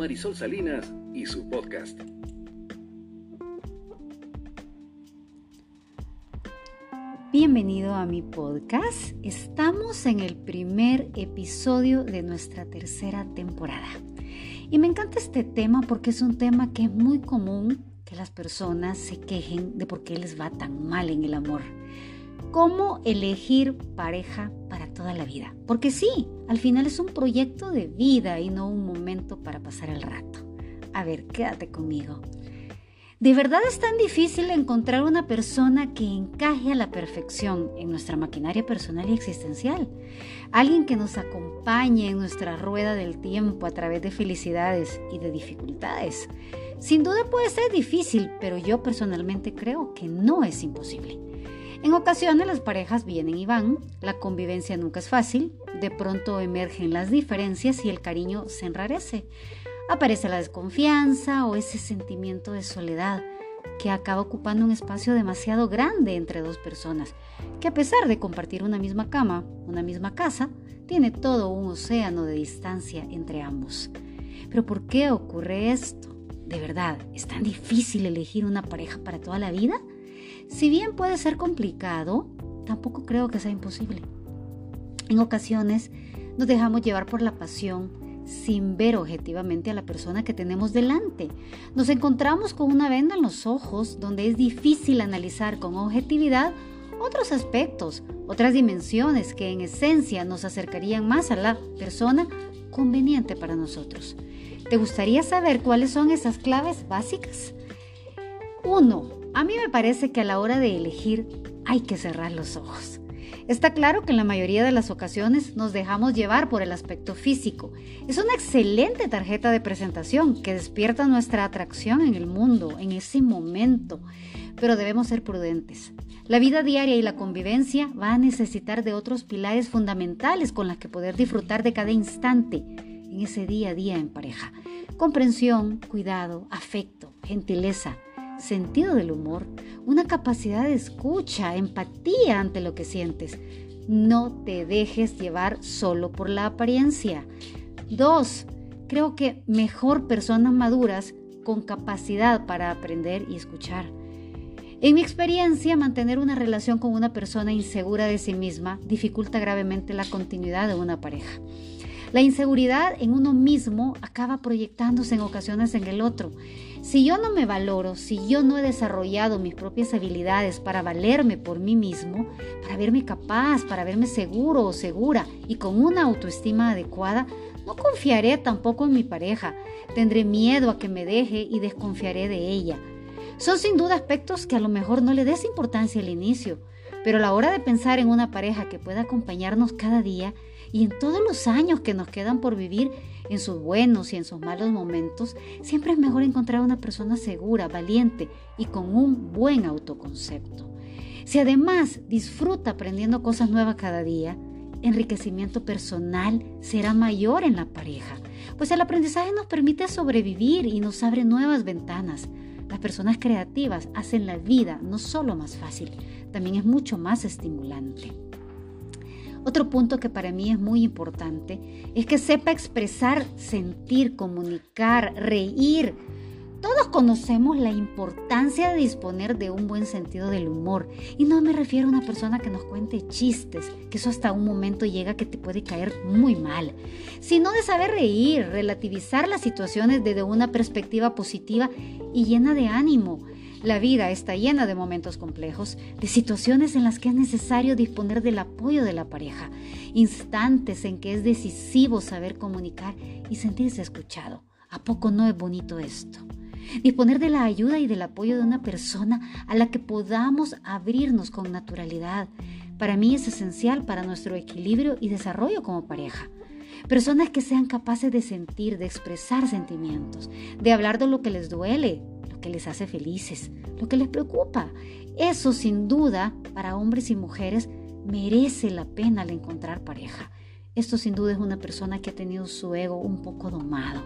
Marisol Salinas y su podcast. Bienvenido a mi podcast. Estamos en el primer episodio de nuestra tercera temporada. Y me encanta este tema porque es un tema que es muy común que las personas se quejen de por qué les va tan mal en el amor. ¿Cómo elegir pareja para toda la vida? Porque sí, al final es un proyecto de vida y no un momento para pasar el rato. A ver, quédate conmigo. ¿De verdad es tan difícil encontrar una persona que encaje a la perfección en nuestra maquinaria personal y existencial? Alguien que nos acompañe en nuestra rueda del tiempo a través de felicidades y de dificultades. Sin duda puede ser difícil, pero yo personalmente creo que no es imposible. En ocasiones las parejas vienen y van, la convivencia nunca es fácil, de pronto emergen las diferencias y el cariño se enrarece. Aparece la desconfianza o ese sentimiento de soledad que acaba ocupando un espacio demasiado grande entre dos personas, que a pesar de compartir una misma cama, una misma casa, tiene todo un océano de distancia entre ambos. Pero ¿por qué ocurre esto? ¿De verdad es tan difícil elegir una pareja para toda la vida? Si bien puede ser complicado, tampoco creo que sea imposible. En ocasiones nos dejamos llevar por la pasión sin ver objetivamente a la persona que tenemos delante. Nos encontramos con una venda en los ojos donde es difícil analizar con objetividad otros aspectos, otras dimensiones que en esencia nos acercarían más a la persona conveniente para nosotros. ¿Te gustaría saber cuáles son esas claves básicas? 1. A mí me parece que a la hora de elegir hay que cerrar los ojos. Está claro que en la mayoría de las ocasiones nos dejamos llevar por el aspecto físico. Es una excelente tarjeta de presentación que despierta nuestra atracción en el mundo, en ese momento. Pero debemos ser prudentes. La vida diaria y la convivencia va a necesitar de otros pilares fundamentales con los que poder disfrutar de cada instante en ese día a día en pareja. Comprensión, cuidado, afecto, gentileza sentido del humor, una capacidad de escucha, empatía ante lo que sientes. No te dejes llevar solo por la apariencia. Dos, creo que mejor personas maduras con capacidad para aprender y escuchar. En mi experiencia, mantener una relación con una persona insegura de sí misma dificulta gravemente la continuidad de una pareja. La inseguridad en uno mismo acaba proyectándose en ocasiones en el otro. Si yo no me valoro, si yo no he desarrollado mis propias habilidades para valerme por mí mismo, para verme capaz, para verme seguro o segura y con una autoestima adecuada, no confiaré tampoco en mi pareja. Tendré miedo a que me deje y desconfiaré de ella. Son sin duda aspectos que a lo mejor no le des importancia al inicio, pero a la hora de pensar en una pareja que pueda acompañarnos cada día, y en todos los años que nos quedan por vivir, en sus buenos y en sus malos momentos, siempre es mejor encontrar una persona segura, valiente y con un buen autoconcepto. Si además disfruta aprendiendo cosas nuevas cada día, enriquecimiento personal será mayor en la pareja, pues el aprendizaje nos permite sobrevivir y nos abre nuevas ventanas. Las personas creativas hacen la vida no solo más fácil, también es mucho más estimulante. Otro punto que para mí es muy importante es que sepa expresar, sentir, comunicar, reír. Todos conocemos la importancia de disponer de un buen sentido del humor. Y no me refiero a una persona que nos cuente chistes, que eso hasta un momento llega que te puede caer muy mal, sino de saber reír, relativizar las situaciones desde una perspectiva positiva y llena de ánimo la vida está llena de momentos complejos, de situaciones en las que es necesario disponer del apoyo de la pareja, instantes en que es decisivo saber comunicar y sentirse escuchado. ¿A poco no es bonito esto? Disponer de la ayuda y del apoyo de una persona a la que podamos abrirnos con naturalidad. Para mí es esencial para nuestro equilibrio y desarrollo como pareja. Personas que sean capaces de sentir, de expresar sentimientos, de hablar de lo que les duele, que les hace felices, lo que les preocupa. Eso sin duda para hombres y mujeres merece la pena al encontrar pareja. Esto sin duda es una persona que ha tenido su ego un poco domado.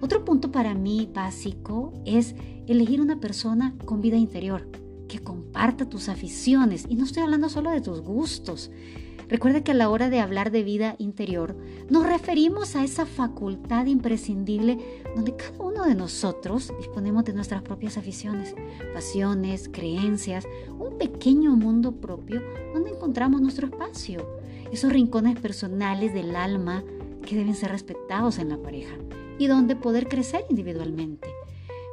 Otro punto para mí básico es elegir una persona con vida interior, que comparta tus aficiones. Y no estoy hablando solo de tus gustos. Recuerda que a la hora de hablar de vida interior, nos referimos a esa facultad imprescindible donde cada uno de nosotros disponemos de nuestras propias aficiones, pasiones, creencias, un pequeño mundo propio donde encontramos nuestro espacio, esos rincones personales del alma que deben ser respetados en la pareja y donde poder crecer individualmente.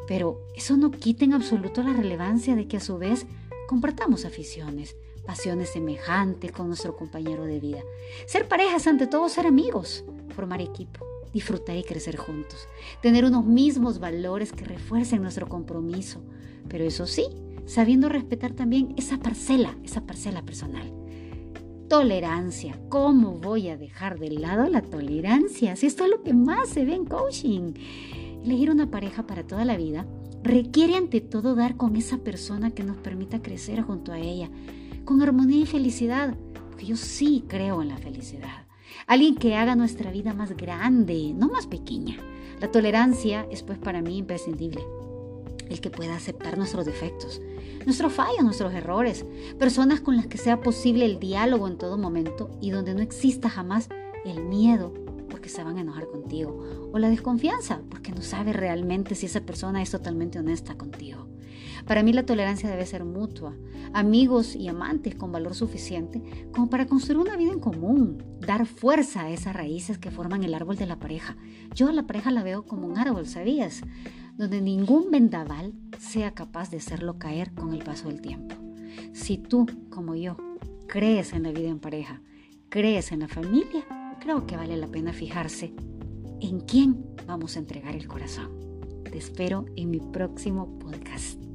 Pero eso no quita en absoluto la relevancia de que a su vez compartamos aficiones, pasiones semejantes con nuestro compañero de vida. Ser parejas, ante todo ser amigos, formar equipo, disfrutar y crecer juntos, tener unos mismos valores que refuercen nuestro compromiso, pero eso sí, sabiendo respetar también esa parcela, esa parcela personal. Tolerancia. ¿Cómo voy a dejar de lado la tolerancia? Si esto es lo que más se ve en coaching. Elegir una pareja para toda la vida requiere ante todo dar con esa persona que nos permita crecer junto a ella, con armonía y felicidad, porque yo sí creo en la felicidad. Alguien que haga nuestra vida más grande, no más pequeña. La tolerancia es pues para mí imprescindible. El que pueda aceptar nuestros defectos, nuestros fallos, nuestros errores. Personas con las que sea posible el diálogo en todo momento y donde no exista jamás el miedo porque se van a enojar contigo. O la desconfianza porque no sabe realmente si esa persona es totalmente honesta contigo. Para mí la tolerancia debe ser mutua, amigos y amantes con valor suficiente como para construir una vida en común, dar fuerza a esas raíces que forman el árbol de la pareja. Yo a la pareja la veo como un árbol, ¿sabías? Donde ningún vendaval sea capaz de hacerlo caer con el paso del tiempo. Si tú, como yo, crees en la vida en pareja, crees en la familia, creo que vale la pena fijarse en quién vamos a entregar el corazón. Te espero en mi próximo podcast.